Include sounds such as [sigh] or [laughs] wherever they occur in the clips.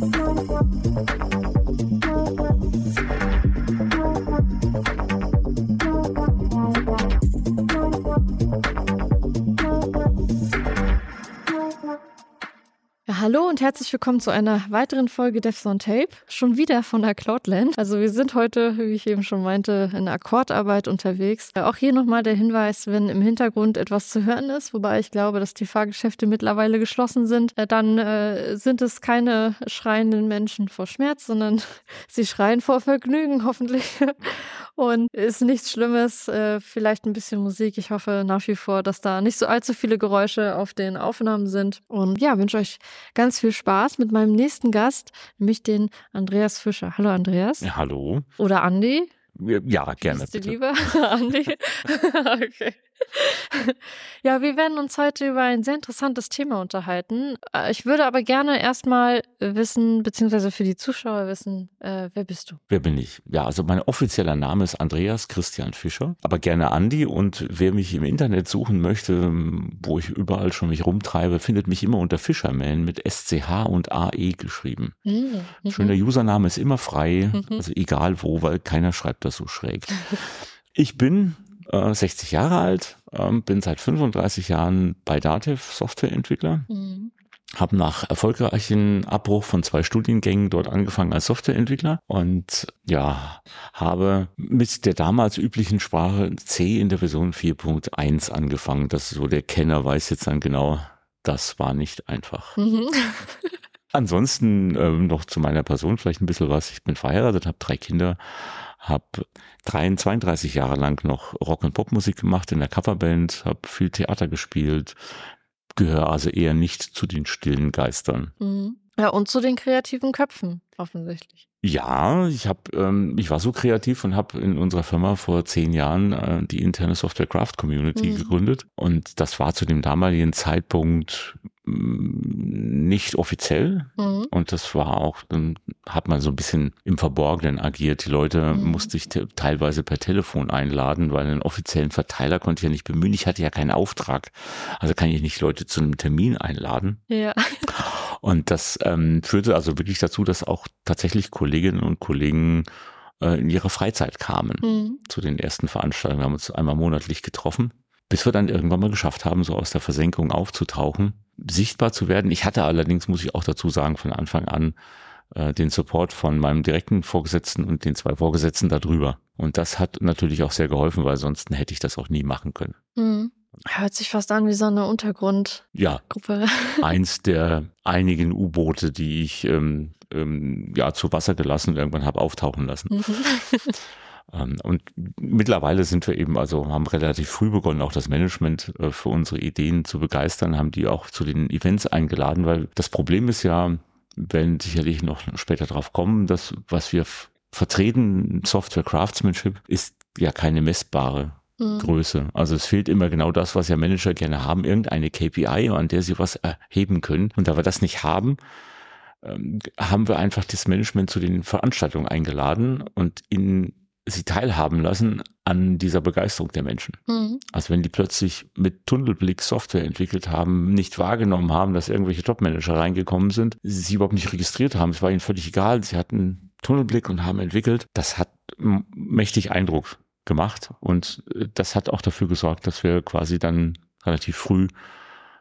Thank you. Hallo und herzlich willkommen zu einer weiteren Folge Devs on Tape. Schon wieder von der Cloudland. Also wir sind heute, wie ich eben schon meinte, in Akkordarbeit unterwegs. Auch hier nochmal der Hinweis, wenn im Hintergrund etwas zu hören ist, wobei ich glaube, dass die Fahrgeschäfte mittlerweile geschlossen sind, äh, dann äh, sind es keine schreienden Menschen vor Schmerz, sondern [laughs] sie schreien vor Vergnügen hoffentlich. Und ist nichts Schlimmes, äh, vielleicht ein bisschen Musik. Ich hoffe nach wie vor, dass da nicht so allzu viele Geräusche auf den Aufnahmen sind. Und ja, wünsche euch ganz viel Spaß mit meinem nächsten Gast, nämlich den Andreas Fischer. Hallo Andreas. Ja, hallo. Oder Andi. Ja, gerne. Bist du lieber, [laughs] Andi? [laughs] okay. [laughs] Ja, wir werden uns heute über ein sehr interessantes Thema unterhalten. Äh, ich würde aber gerne erstmal wissen, beziehungsweise für die Zuschauer wissen, äh, wer bist du? Wer bin ich? Ja, also mein offizieller Name ist Andreas Christian Fischer, aber gerne Andi und wer mich im Internet suchen möchte, wo ich überall schon mich rumtreibe, findet mich immer unter Fisherman mit SCH und AE geschrieben. Mhm. Schöner Username ist immer frei, mhm. also egal wo, weil keiner schreibt das so schräg. Ich bin 60 äh, Jahre alt, ähm, bin seit 35 Jahren bei Dativ Softwareentwickler. Mhm. Habe nach erfolgreichen Abbruch von zwei Studiengängen dort angefangen als Softwareentwickler und ja, habe mit der damals üblichen Sprache C in der Version 4.1 angefangen. Das ist so der Kenner weiß jetzt dann genau, das war nicht einfach. Mhm. Ansonsten ähm, noch zu meiner Person vielleicht ein bisschen was. Ich bin verheiratet, habe drei Kinder, habe 32 Jahre lang noch Rock- und Popmusik gemacht in der Coverband, habe viel Theater gespielt, gehöre also eher nicht zu den stillen Geistern. Mhm. Ja, und zu den kreativen Köpfen, offensichtlich. Ja, ich habe, ähm, ich war so kreativ und habe in unserer Firma vor zehn Jahren äh, die interne Software Craft Community mhm. gegründet. Und das war zu dem damaligen Zeitpunkt nicht offiziell mhm. und das war auch, dann hat man so ein bisschen im Verborgenen agiert. Die Leute mhm. musste ich teilweise per Telefon einladen, weil einen offiziellen Verteiler konnte ich ja nicht bemühen. Ich hatte ja keinen Auftrag, also kann ich nicht Leute zu einem Termin einladen. Ja. Und das ähm, führte also wirklich dazu, dass auch tatsächlich Kolleginnen und Kollegen äh, in ihrer Freizeit kamen mhm. zu den ersten Veranstaltungen. Wir haben uns einmal monatlich getroffen bis wir dann irgendwann mal geschafft haben, so aus der Versenkung aufzutauchen sichtbar zu werden. Ich hatte allerdings, muss ich auch dazu sagen, von Anfang an äh, den Support von meinem direkten Vorgesetzten und den zwei Vorgesetzten darüber. Und das hat natürlich auch sehr geholfen, weil sonst hätte ich das auch nie machen können. Mhm. Hört sich fast an wie so eine Untergrundgruppe. Ja, [laughs] eins der einigen U-Boote, die ich ähm, ähm, ja zu Wasser gelassen und irgendwann habe auftauchen lassen. Mhm. [laughs] Ähm, und mittlerweile sind wir eben, also haben relativ früh begonnen, auch das Management äh, für unsere Ideen zu begeistern, haben die auch zu den Events eingeladen, weil das Problem ist ja, wenn sicherlich noch später drauf kommen, dass was wir vertreten, Software Craftsmanship, ist ja keine messbare mhm. Größe. Also es fehlt immer genau das, was ja Manager gerne haben, irgendeine KPI, an der sie was erheben können. Und da wir das nicht haben, ähm, haben wir einfach das Management zu den Veranstaltungen eingeladen und in sie teilhaben lassen an dieser Begeisterung der Menschen. Mhm. Also wenn die plötzlich mit Tunnelblick Software entwickelt haben, nicht wahrgenommen haben, dass irgendwelche Topmanager reingekommen sind, sie überhaupt nicht registriert haben, es war ihnen völlig egal, sie hatten Tunnelblick und haben entwickelt, das hat mächtig Eindruck gemacht und äh, das hat auch dafür gesorgt, dass wir quasi dann relativ früh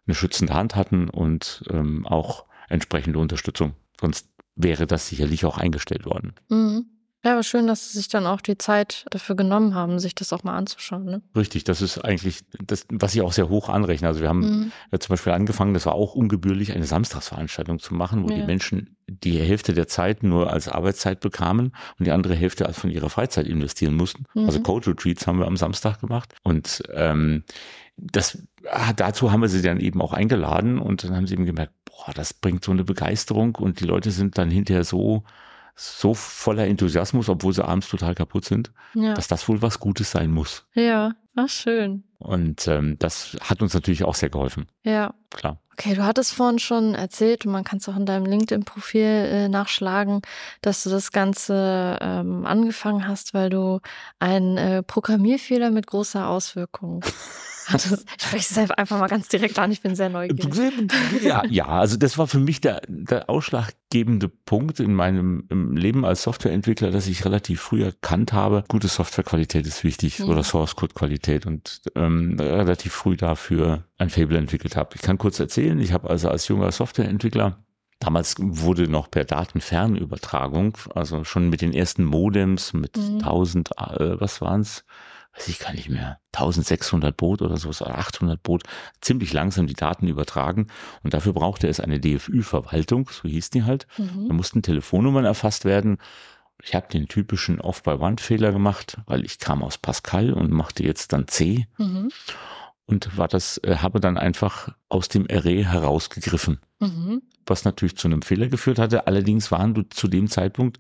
eine schützende Hand hatten und ähm, auch entsprechende Unterstützung. Sonst wäre das sicherlich auch eingestellt worden. Mhm. Ja, aber schön, dass Sie sich dann auch die Zeit dafür genommen haben, sich das auch mal anzuschauen. Ne? Richtig, das ist eigentlich das, was ich auch sehr hoch anrechne. Also wir haben mhm. ja zum Beispiel angefangen, das war auch ungebührlich, eine Samstagsveranstaltung zu machen, wo ja. die Menschen die Hälfte der Zeit nur als Arbeitszeit bekamen und die andere Hälfte als von ihrer Freizeit investieren mussten. Mhm. Also Code Retreats haben wir am Samstag gemacht. Und ähm, das dazu haben wir sie dann eben auch eingeladen und dann haben sie eben gemerkt, boah, das bringt so eine Begeisterung und die Leute sind dann hinterher so so voller Enthusiasmus, obwohl sie abends total kaputt sind, ja. dass das wohl was Gutes sein muss. Ja, ach schön. Und ähm, das hat uns natürlich auch sehr geholfen. Ja. Klar. Okay, du hattest vorhin schon erzählt, und man kann es auch in deinem LinkedIn-Profil äh, nachschlagen, dass du das Ganze ähm, angefangen hast, weil du einen äh, Programmierfehler mit großer Auswirkung [laughs] [laughs] Das, ich spreche es einfach mal ganz direkt an, ich bin sehr neugierig. Ja, [laughs] ja, also das war für mich der, der ausschlaggebende Punkt in meinem Leben als Softwareentwickler, dass ich relativ früh erkannt habe, gute Softwarequalität ist wichtig mhm. oder Source Code Qualität und ähm, relativ früh dafür ein Fable entwickelt habe. Ich kann kurz erzählen, ich habe also als junger Softwareentwickler Damals wurde noch per Datenfernübertragung, also schon mit den ersten Modems mit mhm. 1000, äh, was waren's? Weiß ich gar nicht mehr, 1600 Boot oder sowas, oder 800 Boot, ziemlich langsam die Daten übertragen. Und dafür brauchte es eine DFÜ-Verwaltung, so hieß die halt. Mhm. Da mussten Telefonnummern erfasst werden. Ich habe den typischen Off-by-One-Fehler gemacht, weil ich kam aus Pascal und machte jetzt dann C. Mhm. Und war das, äh, habe dann einfach aus dem Array herausgegriffen. Mhm. Was natürlich zu einem Fehler geführt hatte. Allerdings waren zu dem Zeitpunkt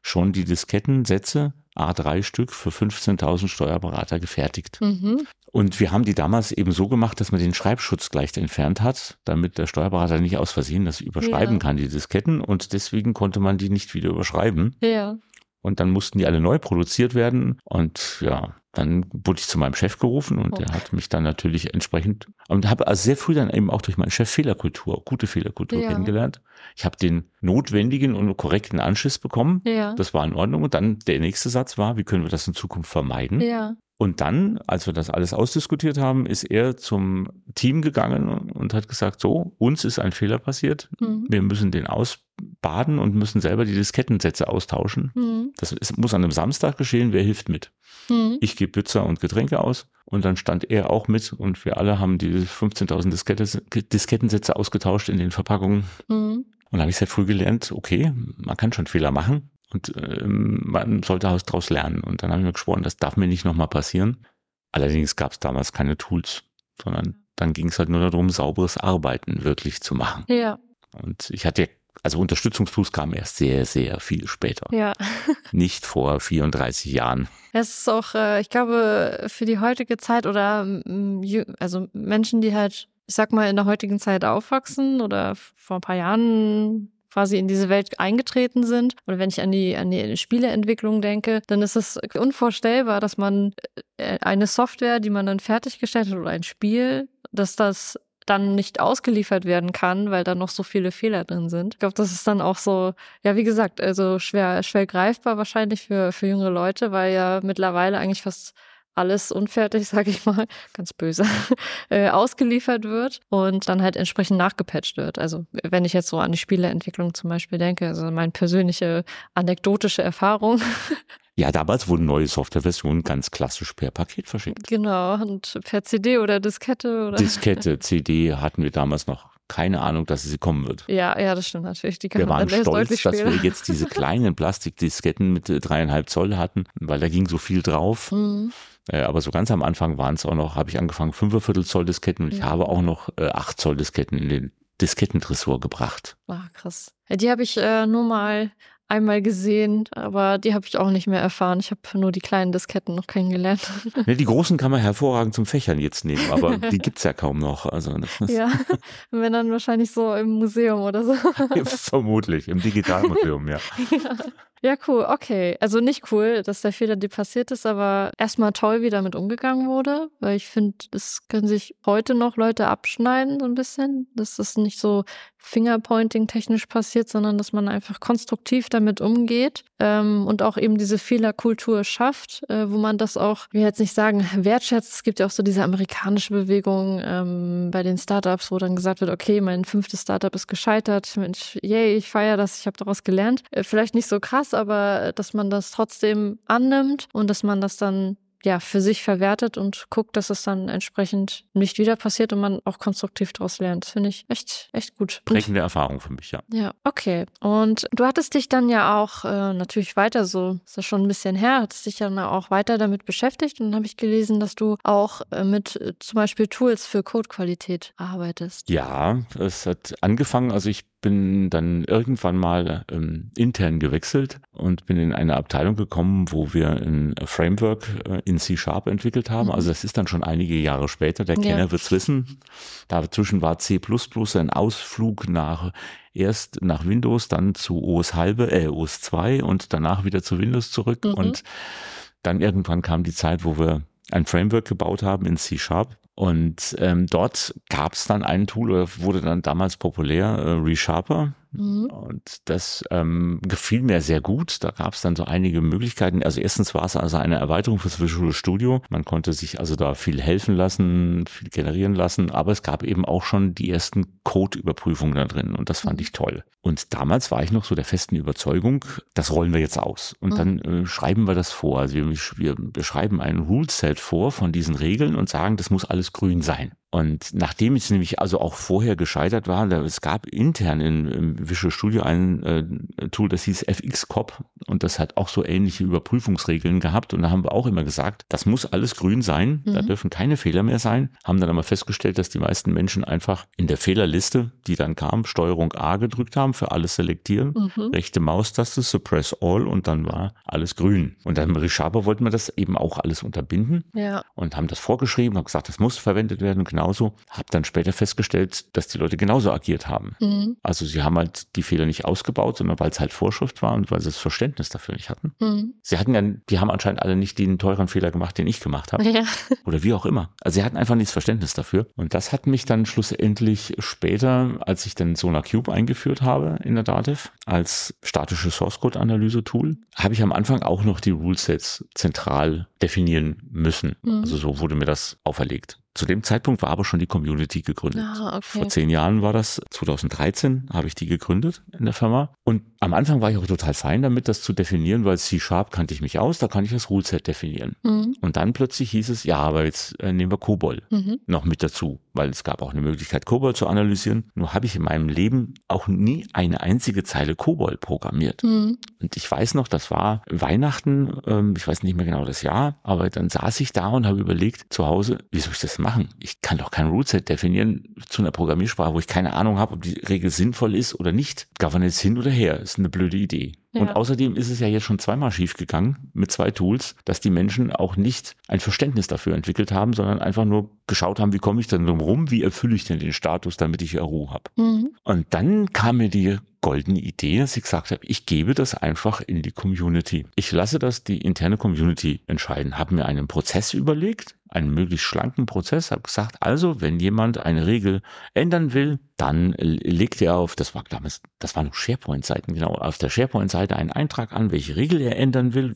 schon die Diskettensätze A3 Stück für 15.000 Steuerberater gefertigt. Mhm. Und wir haben die damals eben so gemacht, dass man den Schreibschutz gleich entfernt hat, damit der Steuerberater nicht aus Versehen das überschreiben ja. kann, die Disketten. Und deswegen konnte man die nicht wieder überschreiben. Ja. Und dann mussten die alle neu produziert werden. Und ja, dann wurde ich zu meinem Chef gerufen und oh. der hat mich dann natürlich entsprechend und habe also sehr früh dann eben auch durch meinen Chef Fehlerkultur, gute Fehlerkultur ja. kennengelernt. Ich habe den notwendigen und korrekten Anschiss bekommen. Ja. Das war in Ordnung. Und dann der nächste Satz war, wie können wir das in Zukunft vermeiden? Ja. Und dann, als wir das alles ausdiskutiert haben, ist er zum Team gegangen und hat gesagt, so, uns ist ein Fehler passiert. Mhm. Wir müssen den ausbaden und müssen selber die Diskettensätze austauschen. Mhm. Das ist, muss an einem Samstag geschehen. Wer hilft mit? Mhm. Ich gebe Pizza und Getränke aus. Und dann stand er auch mit und wir alle haben die 15.000 Diskettensätze ausgetauscht in den Verpackungen. Mhm. Und da habe ich sehr früh gelernt, okay, man kann schon Fehler machen. Und ähm, man sollte daraus lernen. Und dann habe ich mir geschworen, das darf mir nicht nochmal passieren. Allerdings gab es damals keine Tools, sondern dann ging es halt nur darum, sauberes Arbeiten wirklich zu machen. Ja. Und ich hatte, also Unterstützungstools kamen erst sehr, sehr viel später. Ja. [laughs] Nicht vor 34 Jahren. Es ist auch, äh, ich glaube, für die heutige Zeit oder also Menschen, die halt, ich sag mal, in der heutigen Zeit aufwachsen oder vor ein paar Jahren quasi in diese Welt eingetreten sind. Oder wenn ich an die, an die Spieleentwicklung denke, dann ist es unvorstellbar, dass man äh, eine Software, die man dann fertiggestellt hat oder ein Spiel, dass das dann nicht ausgeliefert werden kann, weil da noch so viele Fehler drin sind. Ich glaube, das ist dann auch so, ja, wie gesagt, also schwer, schwer greifbar wahrscheinlich für, für jüngere Leute, weil ja mittlerweile eigentlich fast alles unfertig, [laughs] sage ich mal, ganz böse, [laughs] äh, ausgeliefert wird und dann halt entsprechend nachgepatcht wird. Also wenn ich jetzt so an die Spieleentwicklung zum Beispiel denke, also meine persönliche anekdotische Erfahrung. [laughs] Ja, damals wurden neue Softwareversionen ganz klassisch per Paket verschickt. Genau, und per CD oder Diskette oder. Diskette, [laughs] CD hatten wir damals noch keine Ahnung, dass sie kommen wird. Ja, ja, das stimmt natürlich. Die wir waren stolz, dass wir jetzt diese [laughs] kleinen Plastikdisketten mit dreieinhalb Zoll hatten, weil da ging so viel drauf. Mhm. Äh, aber so ganz am Anfang waren es auch noch, habe ich angefangen, 5,4 Zoll Disketten und ja. ich habe auch noch äh, 8 Zoll Disketten in den Diskettentresor gebracht. Ah, krass. Die habe ich äh, nur mal einmal gesehen, aber die habe ich auch nicht mehr erfahren. Ich habe nur die kleinen Disketten noch kennengelernt. Ja, [laughs] die großen kann man hervorragend zum Fächern jetzt nehmen, aber [laughs] die gibt es ja kaum noch. Also ja, [laughs] wenn dann wahrscheinlich so im Museum oder so. Vermutlich, im Digitalmuseum, ja. ja. Ja, cool, okay. Also nicht cool, dass der Fehler dir passiert ist, aber erstmal toll, wie damit umgegangen wurde, weil ich finde, das können sich heute noch Leute abschneiden, so ein bisschen, dass das nicht so Fingerpointing technisch passiert, sondern dass man einfach konstruktiv damit umgeht ähm, und auch eben diese Fehlerkultur schafft, äh, wo man das auch, ich jetzt nicht sagen, wertschätzt. Es gibt ja auch so diese amerikanische Bewegung ähm, bei den Startups, wo dann gesagt wird, okay, mein fünftes Startup ist gescheitert, Mensch, yay, ich feiere das, ich habe daraus gelernt. Äh, vielleicht nicht so krass, aber dass man das trotzdem annimmt und dass man das dann ja, für sich verwertet und guckt, dass es dann entsprechend nicht wieder passiert und man auch konstruktiv daraus lernt. Das finde ich echt, echt gut. Prägende Erfahrung für mich, ja. Ja, okay. Und du hattest dich dann ja auch äh, natürlich weiter so, ist das schon ein bisschen her, hattest dich dann auch weiter damit beschäftigt und dann habe ich gelesen, dass du auch äh, mit äh, zum Beispiel Tools für Codequalität arbeitest. Ja, es hat angefangen, also ich bin dann irgendwann mal ähm, intern gewechselt und bin in eine Abteilung gekommen, wo wir ein Framework äh, in C-Sharp entwickelt haben. Mhm. Also das ist dann schon einige Jahre später. Der Kenner ja. wird's wissen. Dazwischen war C++ ein Ausflug nach erst nach Windows, dann zu OS halbe, äh, OS 2 und danach wieder zu Windows zurück. Mhm. Und dann irgendwann kam die Zeit, wo wir ein Framework gebaut haben in C-Sharp Und ähm, dort gab es dann ein Tool, oder wurde dann damals populär, äh, ReSharper. Mhm. Und das ähm, gefiel mir sehr gut. Da gab es dann so einige Möglichkeiten. Also erstens war es also eine Erweiterung fürs Visual Studio. Man konnte sich also da viel helfen lassen, viel generieren lassen, aber es gab eben auch schon die ersten Code-Überprüfungen da drin und das fand mhm. ich toll. Und damals war ich noch so der festen Überzeugung, das rollen wir jetzt aus und mhm. dann äh, schreiben wir das vor. Also wir, wir, wir schreiben ein Rule-Set vor von diesen Regeln und sagen, das muss alles grün sein. Und nachdem ich nämlich also auch vorher gescheitert war, da, es gab intern in, im Visual Studio ein äh, Tool, das hieß FXCOP und das hat auch so ähnliche Überprüfungsregeln gehabt und da haben wir auch immer gesagt, das muss alles grün sein, mhm. da dürfen keine Fehler mehr sein. Haben dann aber festgestellt, dass die meisten Menschen einfach in der Fehlerliste, die dann kam, Steuerung A gedrückt haben für alles selektieren, mhm. rechte Maustaste, Suppress All und dann war alles grün. Und dann mit Resharper wollten wir das eben auch alles unterbinden ja. und haben das vorgeschrieben, haben gesagt, das muss verwendet werden, genauso. Habe dann später festgestellt, dass die Leute genauso agiert haben. Mhm. Also sie haben halt die Fehler nicht ausgebaut, sondern weil es halt Vorschrift war und weil sie das Verständnis dafür nicht hatten. Mhm. Sie hatten ja, die haben anscheinend alle nicht den teuren Fehler gemacht, den ich gemacht habe. Ja. Oder wie auch immer. Also sie hatten einfach nicht das Verständnis dafür. Und das hat mich dann schlussendlich später, als ich dann Sonar Cube eingeführt habe in der Dativ als statische Source Code Analyse Tool, habe ich am Anfang auch noch die Rulesets zentral definieren müssen. Mhm. Also so wurde mir das auferlegt. Zu dem Zeitpunkt war aber schon die Community gegründet. Ah, okay. Vor zehn Jahren war das, 2013 habe ich die gegründet in der Firma. Und am Anfang war ich auch total fein damit, das zu definieren, weil C-Sharp kannte ich mich aus, da kann ich das Ruleset definieren. Mhm. Und dann plötzlich hieß es, ja, aber jetzt äh, nehmen wir COBOL mhm. noch mit dazu, weil es gab auch eine Möglichkeit, COBOL zu analysieren. Nur habe ich in meinem Leben auch nie eine einzige Zeile COBOL programmiert. Mhm. Und ich weiß noch, das war Weihnachten, ähm, ich weiß nicht mehr genau das Jahr, aber dann saß ich da und habe überlegt zu Hause, wie soll ich das machen? Ich kann doch kein Rootset definieren zu einer Programmiersprache, wo ich keine Ahnung habe, ob die Regel sinnvoll ist oder nicht. Governance hin oder her, ist eine blöde Idee. Ja. Und außerdem ist es ja jetzt schon zweimal schiefgegangen mit zwei Tools, dass die Menschen auch nicht ein Verständnis dafür entwickelt haben, sondern einfach nur geschaut haben, wie komme ich denn rum, wie erfülle ich denn den Status, damit ich Ruhe habe. Mhm. Und dann kam mir die goldene Idee, dass ich gesagt habe, ich gebe das einfach in die Community. Ich lasse das die interne Community entscheiden. Habe mir einen Prozess überlegt, einen möglichst schlanken Prozess, habe gesagt, also wenn jemand eine Regel ändern will, dann legt er auf, das war damals, das waren SharePoint-Seiten, genau, auf der SharePoint-Seite einen Eintrag an, welche Regel er ändern will,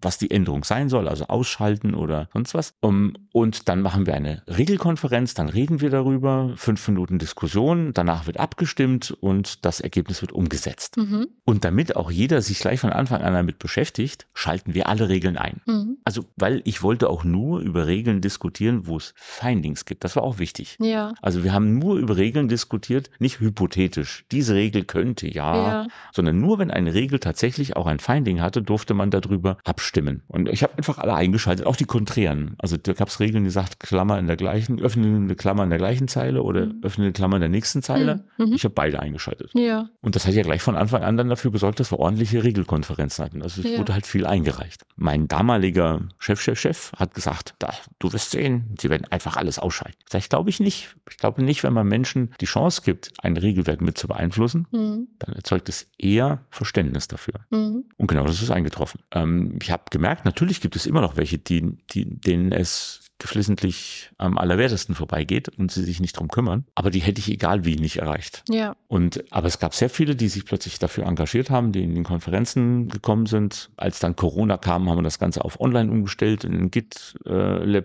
was die Änderung sein soll, also ausschalten oder sonst was. Und dann machen wir eine Regelkonferenz, dann reden wir darüber, fünf Minuten Diskussion, danach wird abgestimmt und das Ergebnis wird umgesetzt. Mhm. Und damit auch jeder sich gleich von Anfang an damit beschäftigt, schalten wir alle Regeln ein. Mhm. Also, weil ich wollte auch nur über Regeln diskutieren, wo es Findings gibt. Das war auch wichtig. Ja. Also wir haben nur über Regeln diskutiert, nicht hypothetisch. Diese Regel könnte ja, ja, sondern nur wenn eine Regel tatsächlich auch ein Finding hatte, durfte man darüber abstimmen. Und ich habe einfach alle eingeschaltet, auch die Konträren. Also da gab es Regeln, die sagt Klammer in der gleichen, öffne eine Klammer in der gleichen Zeile oder mhm. öffne eine Klammer in der nächsten Zeile. Mhm. mhm. Ich habe beide eingeschaltet. Ja. Und das hat ja gleich von Anfang an dann dafür gesorgt, dass wir ordentliche Regelkonferenzen hatten. Also es ja. wurde halt viel eingereicht. Mein damaliger Chef, Chef, Chef hat gesagt, da, du wirst sehen, sie werden einfach alles ausschalten. Das glaube ich nicht. Ich glaube nicht, wenn man Menschen die Chance Chance gibt, ein Regelwerk mit zu beeinflussen, mhm. dann erzeugt es eher Verständnis dafür. Mhm. Und genau das ist eingetroffen. Ähm, ich habe gemerkt, natürlich gibt es immer noch welche, die, die, denen es geflissentlich am allerwertesten vorbeigeht und sie sich nicht drum kümmern. Aber die hätte ich egal wie nicht erreicht. Ja. Und, aber es gab sehr viele, die sich plötzlich dafür engagiert haben, die in den Konferenzen gekommen sind. Als dann Corona kam, haben wir das Ganze auf online umgestellt, in den Git äh,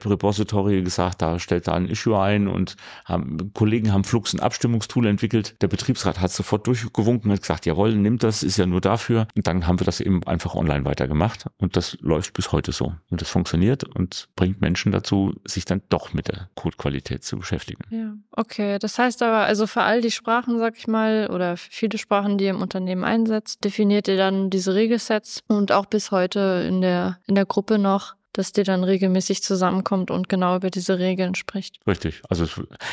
gesagt, da stellt da ein Issue ein und haben, Kollegen haben Flux ein Abstimmungstool entwickelt. Der Betriebsrat hat sofort durchgewunken und gesagt, jawohl, nimmt das, ist ja nur dafür. Und dann haben wir das eben einfach online weitergemacht. Und das läuft bis heute so. Und das funktioniert und bringt Menschen dazu, sich dann doch mit der Codequalität zu beschäftigen. Ja, okay. Das heißt aber, also für all die Sprachen, sag ich mal, oder viele Sprachen, die ihr im Unternehmen einsetzt, definiert ihr dann diese Regelsets und auch bis heute in der, in der Gruppe noch dass die dann regelmäßig zusammenkommt und genau über diese Regeln spricht. Richtig. Also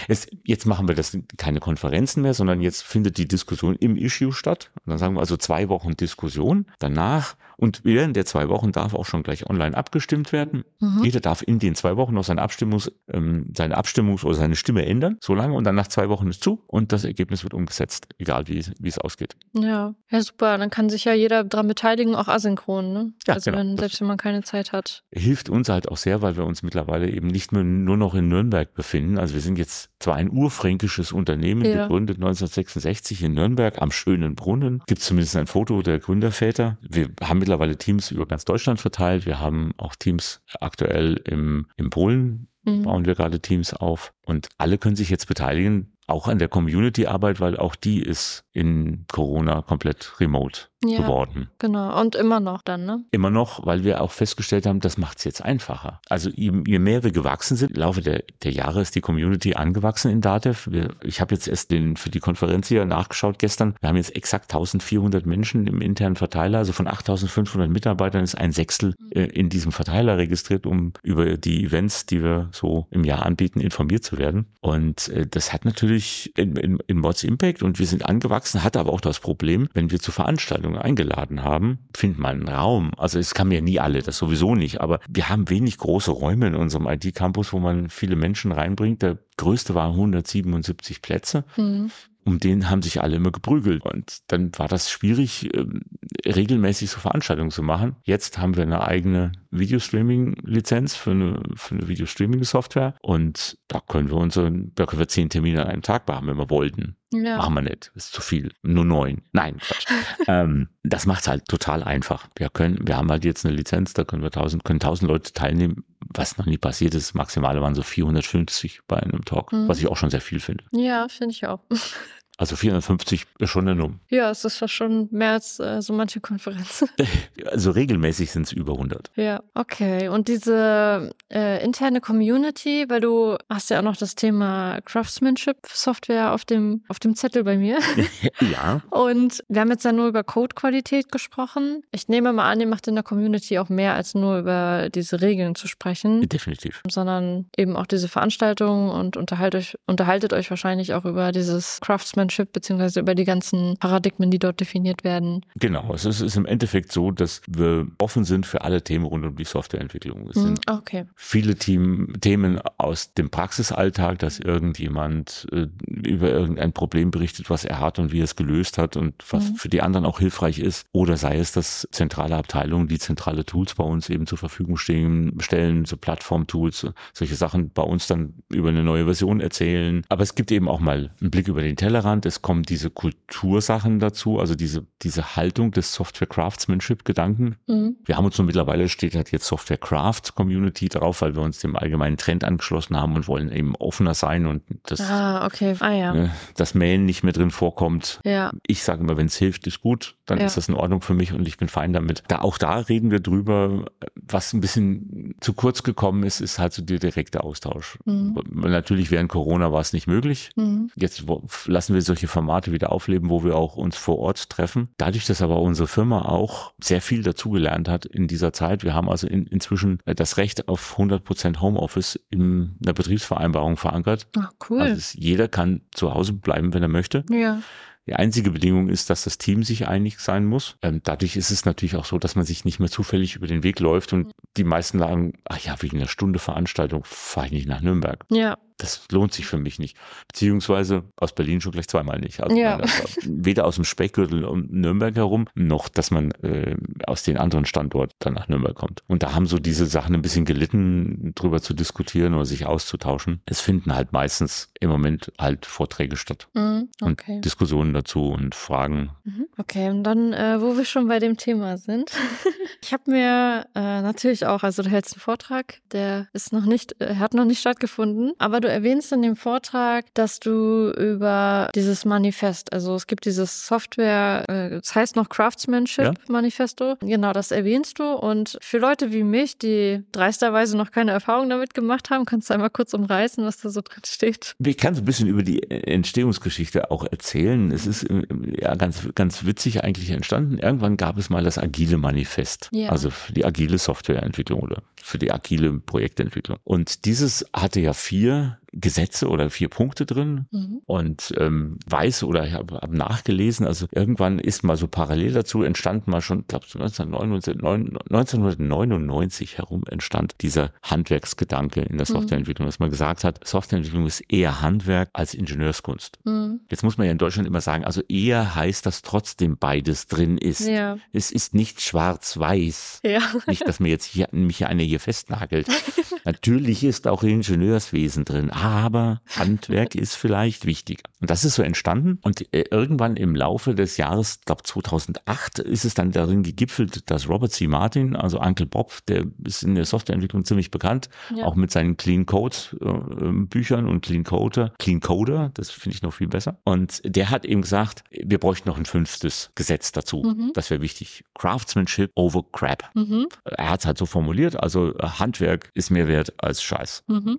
es, jetzt machen wir das keine Konferenzen mehr, sondern jetzt findet die Diskussion im Issue statt. Und dann sagen wir also zwei Wochen Diskussion. Danach und während der zwei Wochen darf auch schon gleich online abgestimmt werden. Mhm. Jeder darf in den zwei Wochen noch seine Abstimmungs, ähm, seine Abstimmungs- oder seine Stimme ändern, so lange und dann nach zwei Wochen ist zu und das Ergebnis wird umgesetzt, egal wie, wie es ausgeht. Ja, ja super. Dann kann sich ja jeder daran beteiligen, auch asynchron. Ne? Ja, also genau. wenn, selbst wenn man keine Zeit hat. Hilft hilft uns halt auch sehr, weil wir uns mittlerweile eben nicht mehr nur noch in Nürnberg befinden. Also wir sind jetzt zwar ein urfränkisches Unternehmen, ja. gegründet 1966 in Nürnberg am schönen Brunnen. Gibt zumindest ein Foto der Gründerväter. Wir haben mittlerweile Teams über ganz Deutschland verteilt. Wir haben auch Teams aktuell im, im Polen mhm. bauen wir gerade Teams auf und alle können sich jetzt beteiligen, auch an der Community-Arbeit, weil auch die ist in Corona komplett remote ja, geworden. Genau, und immer noch dann, ne? Immer noch, weil wir auch festgestellt haben, das macht es jetzt einfacher. Also je, je, mehr wir gewachsen sind, im Laufe der, der Jahre ist die Community angewachsen in Datev. Wir, ich habe jetzt erst den, für die Konferenz hier nachgeschaut gestern. Wir haben jetzt exakt 1400 Menschen im internen Verteiler, also von 8500 Mitarbeitern ist ein Sechstel mhm. äh, in diesem Verteiler registriert, um über die Events, die wir so im Jahr anbieten, informiert zu werden. Und äh, das hat natürlich in, in, in Mods Impact und wir sind angewachsen, hat aber auch das Problem, wenn wir zu Veranstaltungen Veranstaltung eingeladen haben, findet man einen Raum. Also es kamen ja nie alle, das sowieso nicht, aber wir haben wenig große Räume in unserem IT-Campus, wo man viele Menschen reinbringt. Der größte war 177 Plätze. Mhm um den haben sich alle immer geprügelt. Und dann war das schwierig, ähm, regelmäßig so Veranstaltungen zu machen. Jetzt haben wir eine eigene Videostreaming-Lizenz für eine, für eine Videostreaming-Software und da können wir unsere, da können wir zehn Termine an einem Tag machen, wenn wir wollten. Ja. Machen wir nicht. Das ist zu viel. Nur neun. Nein, Quatsch. [laughs] ähm, das macht es halt total einfach. Wir können, wir haben halt jetzt eine Lizenz, da können wir tausend, können tausend Leute teilnehmen. Was noch nie passiert ist, maximale waren so 450 bei einem Talk, mhm. was ich auch schon sehr viel finde. Ja, finde ich auch. [laughs] Also 450 ist schon eine Nummer. Ja, es ist schon mehr als äh, so manche Konferenzen. [laughs] Also regelmäßig sind es über 100. Ja, okay. Und diese äh, interne Community, weil du hast ja auch noch das Thema Craftsmanship Software auf dem, auf dem Zettel bei mir. [laughs] ja. Und wir haben jetzt ja nur über Codequalität gesprochen. Ich nehme mal an, ihr macht in der Community auch mehr als nur über diese Regeln zu sprechen. Definitiv. Sondern eben auch diese Veranstaltungen und unterhaltet euch, unterhaltet euch wahrscheinlich auch über dieses Craftsmanship Craftsmanship beziehungsweise über die ganzen Paradigmen, die dort definiert werden. Genau, es ist, ist im Endeffekt so, dass wir offen sind für alle Themen rund um die Softwareentwicklung. Es sind hm, okay. viele Team, Themen aus dem Praxisalltag, dass irgendjemand äh, über irgendein Problem berichtet, was er hat und wie er es gelöst hat und was mhm. für die anderen auch hilfreich ist. Oder sei es, dass zentrale Abteilungen, die zentrale Tools bei uns eben zur Verfügung stehen, stellen, so Plattform-Tools, solche Sachen bei uns dann über eine neue Version erzählen. Aber es gibt eben auch mal einen Blick über den Tellerrand Neuland. Es kommen diese Kultursachen dazu, also diese, diese Haltung des Software Craftsmanship Gedanken. Mhm. Wir haben uns nur mittlerweile steht halt jetzt Software Craft Community drauf, weil wir uns dem allgemeinen Trend angeschlossen haben und wollen eben offener sein und das, ah, okay. ah, ja. ne, das Mähen nicht mehr drin vorkommt. Ja. Ich sage immer, wenn es hilft, ist gut, dann ja. ist das in Ordnung für mich und ich bin fein damit. Da, auch da reden wir drüber, was ein bisschen zu kurz gekommen ist, ist halt so der direkte Austausch. Mhm. Natürlich während Corona war es nicht möglich. Mhm. Jetzt lassen wir solche Formate wieder aufleben, wo wir auch uns vor Ort treffen. Dadurch, dass aber unsere Firma auch sehr viel dazugelernt hat in dieser Zeit. Wir haben also in, inzwischen das Recht auf 100 Prozent Homeoffice in der Betriebsvereinbarung verankert. Ach, cool. Also jeder kann zu Hause bleiben, wenn er möchte. Ja. Die einzige Bedingung ist, dass das Team sich einig sein muss. Ähm, dadurch ist es natürlich auch so, dass man sich nicht mehr zufällig über den Weg läuft und die meisten sagen, ach ja, wegen einer Stunde Veranstaltung fahre ich nicht nach Nürnberg. Ja das lohnt sich für mich nicht. Beziehungsweise aus Berlin schon gleich zweimal nicht. Also ja. weder aus dem Speckgürtel um Nürnberg herum, noch dass man äh, aus den anderen Standorten dann nach Nürnberg kommt. Und da haben so diese Sachen ein bisschen gelitten, drüber zu diskutieren oder sich auszutauschen. Es finden halt meistens im Moment halt Vorträge statt. Mhm, okay. Und Diskussionen dazu und Fragen. Mhm, okay, und dann, äh, wo wir schon bei dem Thema sind. [laughs] ich habe mir äh, natürlich auch, also du hältst einen Vortrag, der ist noch nicht, äh, hat noch nicht stattgefunden, aber du erwähnst in dem Vortrag, dass du über dieses Manifest, also es gibt dieses Software, äh, das heißt noch Craftsmanship ja? Manifesto. Genau, das erwähnst du. Und für Leute wie mich, die dreisterweise noch keine Erfahrung damit gemacht haben, kannst du einmal kurz umreißen, was da so drin steht. Ich kann so ein bisschen über die Entstehungsgeschichte auch erzählen. Es ist äh, ja ganz, ganz witzig eigentlich entstanden. Irgendwann gab es mal das Agile Manifest. Ja. Also die agile Softwareentwicklung oder für die agile Projektentwicklung. Und dieses hatte ja vier Gesetze oder vier Punkte drin mhm. und ähm, weiß oder ich habe hab nachgelesen, also irgendwann ist mal so parallel dazu entstanden mal schon, glaube 1999 herum entstand dieser Handwerksgedanke in der mhm. Softwareentwicklung, dass man gesagt hat, Softwareentwicklung ist eher Handwerk als Ingenieurskunst. Mhm. Jetzt muss man ja in Deutschland immer sagen, also eher heißt, dass trotzdem beides drin ist. Ja. Es ist nicht schwarz-weiß. Ja. Nicht, dass mir jetzt hier, mich eine hier festnagelt. [laughs] Natürlich ist auch Ingenieurswesen drin, aber Handwerk [laughs] ist vielleicht wichtiger. Und das ist so entstanden. Und äh, irgendwann im Laufe des Jahres, glaube 2008, ist es dann darin gegipfelt, dass Robert C. Martin, also Uncle Bob, der ist in der Softwareentwicklung ziemlich bekannt, ja. auch mit seinen Clean Code äh, Büchern und Clean Coder, Clean Coder, das finde ich noch viel besser. Und der hat eben gesagt, wir bräuchten noch ein fünftes Gesetz dazu. Mhm. Das wäre wichtig. Craftsmanship over crap. Mhm. Er hat es halt so formuliert, also Handwerk ist mehr wert als Scheiß. Mhm.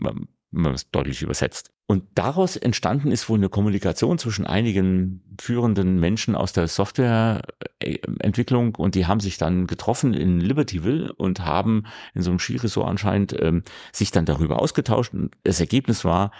Wenn man es deutlich übersetzt. Und daraus entstanden ist wohl eine Kommunikation zwischen einigen führenden Menschen aus der Softwareentwicklung und die haben sich dann getroffen in Libertyville und haben in so einem Skiresort anscheinend ähm, sich dann darüber ausgetauscht. Und das Ergebnis war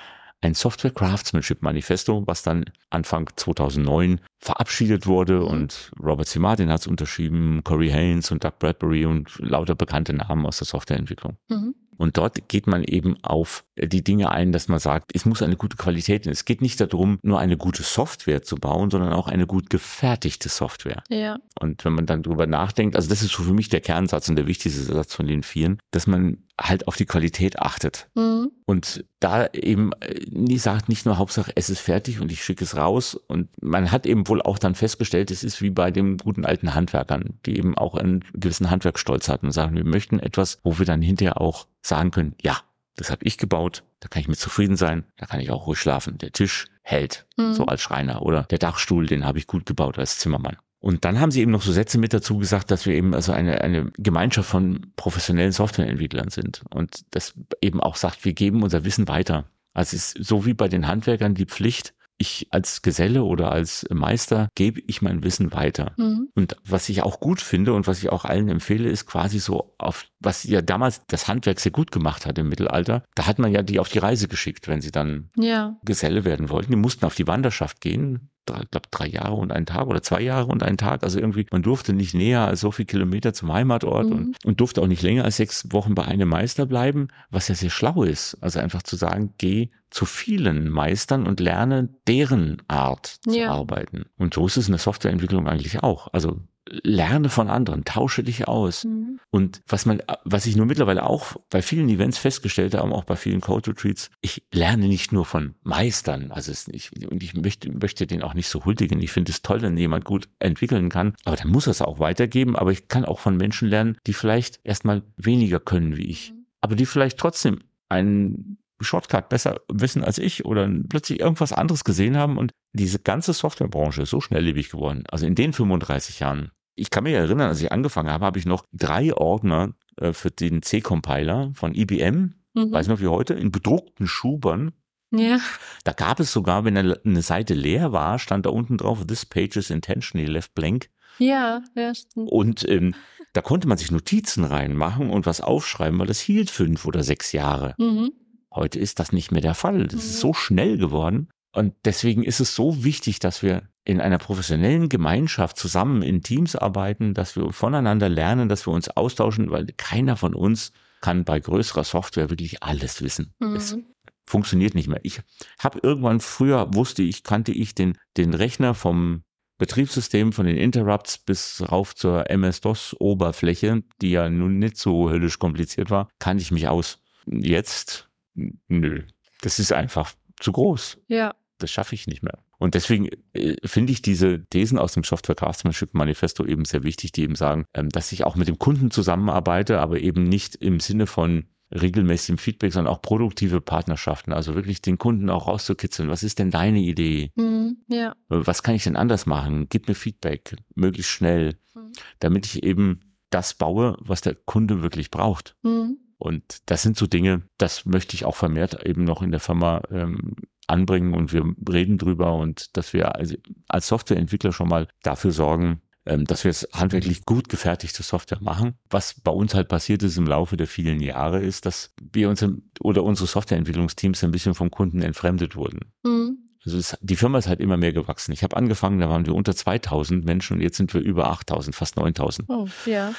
ein Software Craftsmanship Manifesto, was dann Anfang 2009 verabschiedet wurde mhm. und Robert C. Martin hat es unterschrieben, Corey Haynes und Doug Bradbury und lauter bekannte Namen aus der Softwareentwicklung. Mhm. Und dort geht man eben auf die Dinge ein, dass man sagt, es muss eine gute Qualität sein. Es geht nicht darum, nur eine gute Software zu bauen, sondern auch eine gut gefertigte Software. Ja. Und wenn man dann drüber nachdenkt, also das ist so für mich der Kernsatz und der wichtigste Satz von den vieren, dass man halt auf die Qualität achtet. Mhm. Und da eben äh, nie sagt, nicht nur Hauptsache es ist fertig und ich schicke es raus. Und man hat eben wohl auch dann festgestellt, es ist wie bei den guten alten Handwerkern, die eben auch einen gewissen Handwerksstolz hatten und sagen, wir möchten etwas, wo wir dann hinterher auch sagen können, ja, das habe ich gebaut, da kann ich mit zufrieden sein, da kann ich auch ruhig schlafen. Der Tisch hält, mhm. so als Schreiner. Oder der Dachstuhl, den habe ich gut gebaut als Zimmermann. Und dann haben sie eben noch so Sätze mit dazu gesagt, dass wir eben also eine, eine Gemeinschaft von professionellen Softwareentwicklern sind. Und das eben auch sagt, wir geben unser Wissen weiter. Also es ist so wie bei den Handwerkern die Pflicht, ich als Geselle oder als Meister gebe ich mein Wissen weiter. Mhm. Und was ich auch gut finde und was ich auch allen empfehle, ist quasi so auf, was ja damals das Handwerk sehr gut gemacht hat im Mittelalter. Da hat man ja die auf die Reise geschickt, wenn sie dann ja. Geselle werden wollten. Die mussten auf die Wanderschaft gehen, drei, glaube drei Jahre und einen Tag oder zwei Jahre und einen Tag. Also irgendwie, man durfte nicht näher als so viel Kilometer zum Heimatort mhm. und, und durfte auch nicht länger als sechs Wochen bei einem Meister bleiben, was ja sehr schlau ist. Also einfach zu sagen, geh zu vielen Meistern und lerne deren Art zu ja. arbeiten. Und so ist es in der Softwareentwicklung eigentlich auch. Also lerne von anderen, tausche dich aus. Mhm. Und was man, was ich nur mittlerweile auch bei vielen Events festgestellt habe, auch bei vielen Code Retreats, ich lerne nicht nur von Meistern, also es nicht, und ich möchte, möchte den auch nicht so huldigen. Ich finde es toll, wenn jemand gut entwickeln kann, aber dann muss er es auch weitergeben. Aber ich kann auch von Menschen lernen, die vielleicht erstmal weniger können wie ich, mhm. aber die vielleicht trotzdem einen Shortcut besser wissen als ich oder plötzlich irgendwas anderes gesehen haben und diese ganze Softwarebranche ist so schnelllebig geworden. Also in den 35 Jahren. Ich kann mich erinnern, als ich angefangen habe, habe ich noch drei Ordner äh, für den C-Compiler von IBM, mhm. weiß noch wie heute, in bedruckten Schubern. Ja. Da gab es sogar, wenn eine Seite leer war, stand da unten drauf, this page is intentionally left blank. Ja, ja, stimmt. Und ähm, da konnte man sich Notizen reinmachen und was aufschreiben, weil das hielt fünf oder sechs Jahre. Mhm. Heute ist das nicht mehr der Fall. Das ist so schnell geworden. Und deswegen ist es so wichtig, dass wir in einer professionellen Gemeinschaft zusammen in Teams arbeiten, dass wir voneinander lernen, dass wir uns austauschen, weil keiner von uns kann bei größerer Software wirklich alles wissen. Mhm. Es funktioniert nicht mehr. Ich habe irgendwann früher wusste ich, kannte ich den, den Rechner vom Betriebssystem von den Interrupts bis rauf zur MS-DOS-Oberfläche, die ja nun nicht so höllisch kompliziert war, kannte ich mich aus. Jetzt nö, das ist einfach zu groß. Ja. Das schaffe ich nicht mehr. Und deswegen äh, finde ich diese Thesen aus dem Software Craftsmanship Manifesto eben sehr wichtig, die eben sagen, ähm, dass ich auch mit dem Kunden zusammenarbeite, aber eben nicht im Sinne von regelmäßigem Feedback, sondern auch produktive Partnerschaften. Also wirklich den Kunden auch rauszukitzeln. Was ist denn deine Idee? Mhm, ja. Was kann ich denn anders machen? Gib mir Feedback, möglichst schnell, mhm. damit ich eben das baue, was der Kunde wirklich braucht. Mhm. Und das sind so Dinge, das möchte ich auch vermehrt eben noch in der Firma ähm, anbringen und wir reden drüber und dass wir als, als Softwareentwickler schon mal dafür sorgen, ähm, dass wir es handwerklich gut gefertigte Software machen. Was bei uns halt passiert ist im Laufe der vielen Jahre, ist, dass wir uns oder unsere Softwareentwicklungsteams ein bisschen vom Kunden entfremdet wurden. Mhm. Also es, die Firma ist halt immer mehr gewachsen. Ich habe angefangen, da waren wir unter 2000 Menschen und jetzt sind wir über 8000, fast 9000. Oh, ja.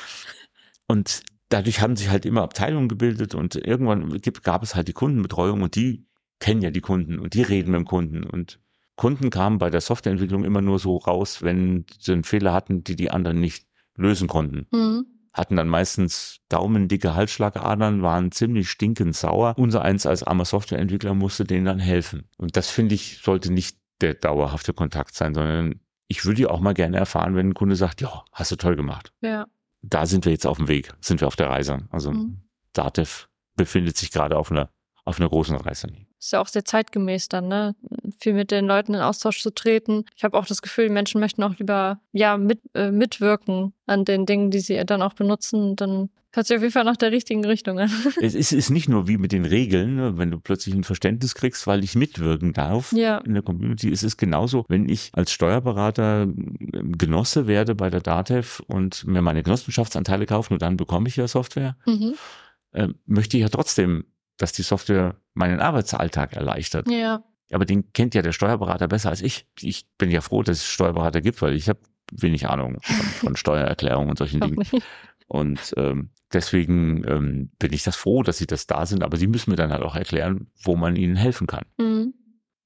Und dadurch haben sich halt immer Abteilungen gebildet und irgendwann gab es halt die Kundenbetreuung und die kennen ja die Kunden und die reden mit dem Kunden und Kunden kamen bei der Softwareentwicklung immer nur so raus, wenn sie einen Fehler hatten, die die anderen nicht lösen konnten. Mhm. hatten dann meistens daumendicke Halsschlagadern, waren ziemlich stinkend sauer. Unser eins als armer Softwareentwickler musste denen dann helfen. Und das finde ich, sollte nicht der dauerhafte Kontakt sein, sondern ich würde ja auch mal gerne erfahren, wenn ein Kunde sagt, ja, hast du toll gemacht. Ja. Da sind wir jetzt auf dem Weg, sind wir auf der Reise. Also mhm. Datev befindet sich gerade auf einer, auf einer großen Reise. Ist ja auch sehr zeitgemäß dann, ne? Viel mit den Leuten in Austausch zu treten. Ich habe auch das Gefühl, die Menschen möchten auch lieber ja mit, äh, mitwirken an den Dingen, die sie dann auch benutzen. Dann Hört sich auf jeden Fall nach der richtigen Richtung an. [laughs] Es ist, ist nicht nur wie mit den Regeln, ne, wenn du plötzlich ein Verständnis kriegst, weil ich mitwirken darf ja. in der Community. Es ist genauso, wenn ich als Steuerberater ähm, Genosse werde bei der DATEV und mir meine Genossenschaftsanteile kaufe, nur dann bekomme ich ja Software, mhm. äh, möchte ich ja trotzdem, dass die Software meinen Arbeitsalltag erleichtert. Ja. Aber den kennt ja der Steuerberater besser als ich. Ich bin ja froh, dass es Steuerberater gibt, weil ich habe wenig Ahnung von, von [laughs] Steuererklärungen und solchen Dingen. Und ähm, deswegen ähm, bin ich das froh, dass sie das da sind, aber sie müssen mir dann halt auch erklären, wo man ihnen helfen kann. Mhm.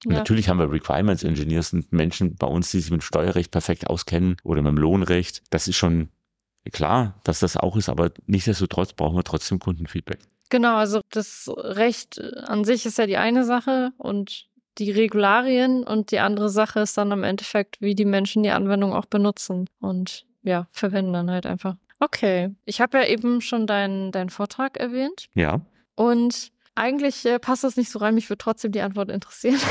Ja. Natürlich haben wir Requirements Engineers und Menschen bei uns, die sich mit Steuerrecht perfekt auskennen oder mit dem Lohnrecht. Das ist schon klar, dass das auch ist, aber nichtsdestotrotz brauchen wir trotzdem Kundenfeedback. Genau, also das Recht an sich ist ja die eine Sache und die Regularien und die andere Sache ist dann im Endeffekt, wie die Menschen die Anwendung auch benutzen und ja, verwenden dann halt einfach. Okay. Ich habe ja eben schon deinen deinen Vortrag erwähnt. Ja. Und eigentlich äh, passt das nicht so rein. Mich würde trotzdem die Antwort interessieren. [laughs]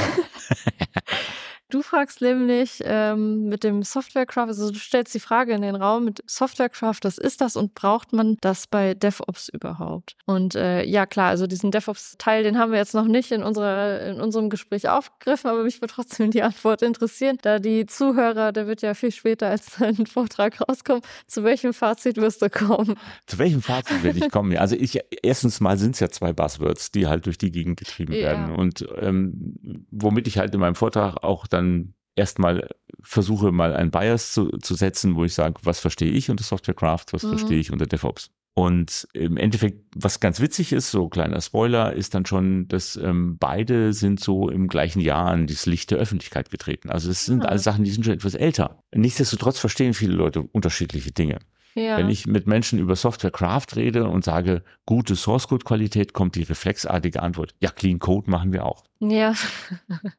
Du fragst nämlich ähm, mit dem Softwarecraft, also du stellst die Frage in den Raum mit Softwarecraft, was ist das und braucht man das bei DevOps überhaupt? Und äh, ja klar, also diesen DevOps-Teil, den haben wir jetzt noch nicht in, unserer, in unserem Gespräch aufgegriffen, aber mich würde trotzdem die Antwort interessieren, da die Zuhörer, der wird ja viel später als dein [laughs] Vortrag rauskommen, zu welchem Fazit wirst du kommen? Zu welchem Fazit werde ich [laughs] kommen? Also ich, erstens mal sind es ja zwei Buzzwords, die halt durch die Gegend getrieben ja. werden und ähm, womit ich halt in meinem Vortrag auch dann dann erstmal versuche mal ein Bias zu, zu setzen, wo ich sage, was verstehe ich unter Softwarecraft, was mhm. verstehe ich unter DevOps. Und im Endeffekt, was ganz witzig ist, so kleiner Spoiler, ist dann schon, dass ähm, beide sind so im gleichen Jahr an das Licht der Öffentlichkeit getreten. Also es sind ja. alle Sachen, die sind schon etwas älter. Nichtsdestotrotz verstehen viele Leute unterschiedliche Dinge. Ja. Wenn ich mit Menschen über Softwarecraft rede und sage, gute Source-Code-Qualität, kommt die reflexartige Antwort. Ja, Clean Code machen wir auch. Ja.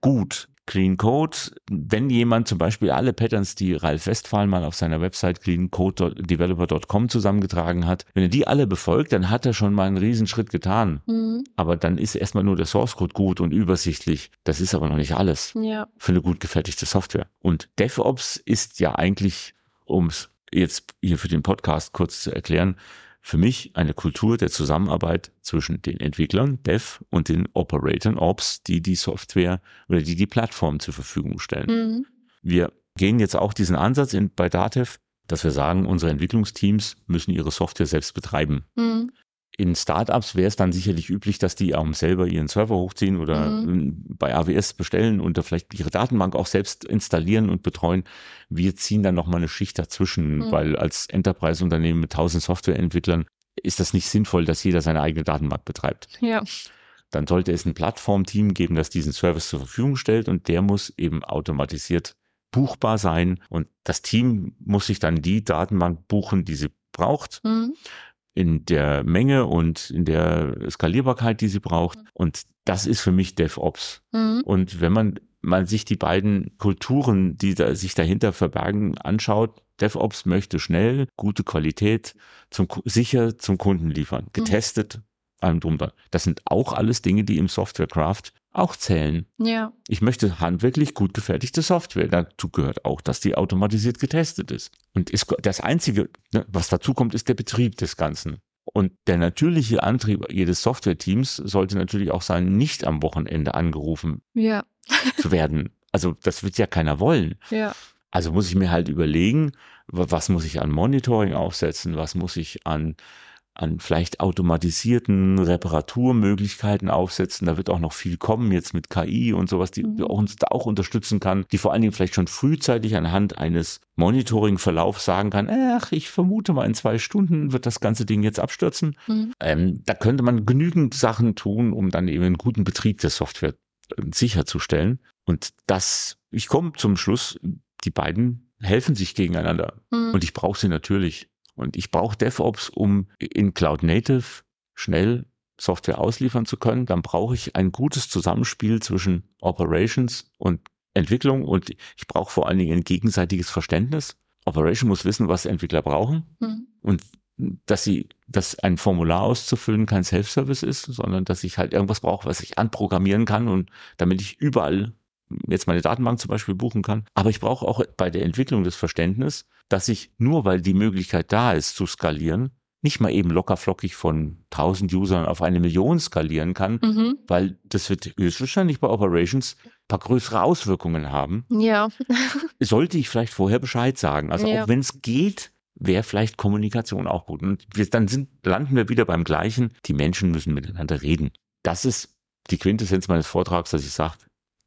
Gut. Clean Code, wenn jemand zum Beispiel alle Patterns, die Ralf Westphal mal auf seiner Website cleancodedeveloper.com zusammengetragen hat, wenn er die alle befolgt, dann hat er schon mal einen Riesenschritt getan. Mhm. Aber dann ist erstmal nur der Source Code gut und übersichtlich. Das ist aber noch nicht alles ja. für eine gut gefertigte Software. Und DevOps ist ja eigentlich, um es jetzt hier für den Podcast kurz zu erklären, für mich eine Kultur der Zusammenarbeit zwischen den Entwicklern, Dev, und den Operatoren, Ops, die die Software oder die die Plattform zur Verfügung stellen. Mhm. Wir gehen jetzt auch diesen Ansatz in, bei Datev, dass wir sagen, unsere Entwicklungsteams müssen ihre Software selbst betreiben. Mhm in Startups wäre es dann sicherlich üblich, dass die auch selber ihren Server hochziehen oder mhm. bei AWS bestellen und da vielleicht ihre Datenbank auch selbst installieren und betreuen. Wir ziehen dann nochmal eine Schicht dazwischen, mhm. weil als Enterprise-Unternehmen mit tausend Softwareentwicklern ist das nicht sinnvoll, dass jeder seine eigene Datenbank betreibt. Ja. Dann sollte es ein Plattformteam geben, das diesen Service zur Verfügung stellt und der muss eben automatisiert buchbar sein und das Team muss sich dann die Datenbank buchen, die sie braucht. Mhm in der Menge und in der Skalierbarkeit, die sie braucht. Mhm. Und das ist für mich DevOps. Mhm. Und wenn man, man sich die beiden Kulturen, die da, sich dahinter verbergen, anschaut, DevOps möchte schnell, gute Qualität, zum, sicher zum Kunden liefern, mhm. getestet, mhm. allem drunter. Das sind auch alles Dinge, die im Softwarecraft auch zählen. Ja. Ich möchte handwerklich gut gefertigte Software. Dazu gehört auch, dass die automatisiert getestet ist. Und ist das Einzige, ne, was dazu kommt, ist der Betrieb des Ganzen. Und der natürliche Antrieb jedes Software-Teams sollte natürlich auch sein, nicht am Wochenende angerufen ja. zu werden. Also das wird ja keiner wollen. Ja. Also muss ich mir halt überlegen, was muss ich an Monitoring aufsetzen, was muss ich an an vielleicht automatisierten Reparaturmöglichkeiten aufsetzen. Da wird auch noch viel kommen jetzt mit KI und sowas, die mhm. uns da auch unterstützen kann, die vor allen Dingen vielleicht schon frühzeitig anhand eines Monitoring-Verlaufs sagen kann, ach, ich vermute mal in zwei Stunden wird das ganze Ding jetzt abstürzen. Mhm. Ähm, da könnte man genügend Sachen tun, um dann eben einen guten Betrieb der Software äh, sicherzustellen. Und das, ich komme zum Schluss, die beiden helfen sich gegeneinander. Mhm. Und ich brauche sie natürlich. Und ich brauche DevOps, um in Cloud Native schnell Software ausliefern zu können. Dann brauche ich ein gutes Zusammenspiel zwischen Operations und Entwicklung und ich brauche vor allen Dingen ein gegenseitiges Verständnis. Operation muss wissen, was Entwickler brauchen mhm. und dass sie, dass ein Formular auszufüllen kein Self-Service ist, sondern dass ich halt irgendwas brauche, was ich anprogrammieren kann und damit ich überall jetzt meine Datenbank zum Beispiel buchen kann. Aber ich brauche auch bei der Entwicklung das Verständnis, dass ich nur weil die Möglichkeit da ist zu skalieren, nicht mal eben lockerflockig von 1000 Usern auf eine Million skalieren kann, mhm. weil das wird höchstwahrscheinlich bei Operations ein paar größere Auswirkungen haben. Ja. [laughs] Sollte ich vielleicht vorher Bescheid sagen. Also ja. auch wenn es geht, wäre vielleicht Kommunikation auch gut. Und wir, dann sind, landen wir wieder beim Gleichen. Die Menschen müssen miteinander reden. Das ist die Quintessenz meines Vortrags, dass ich sage,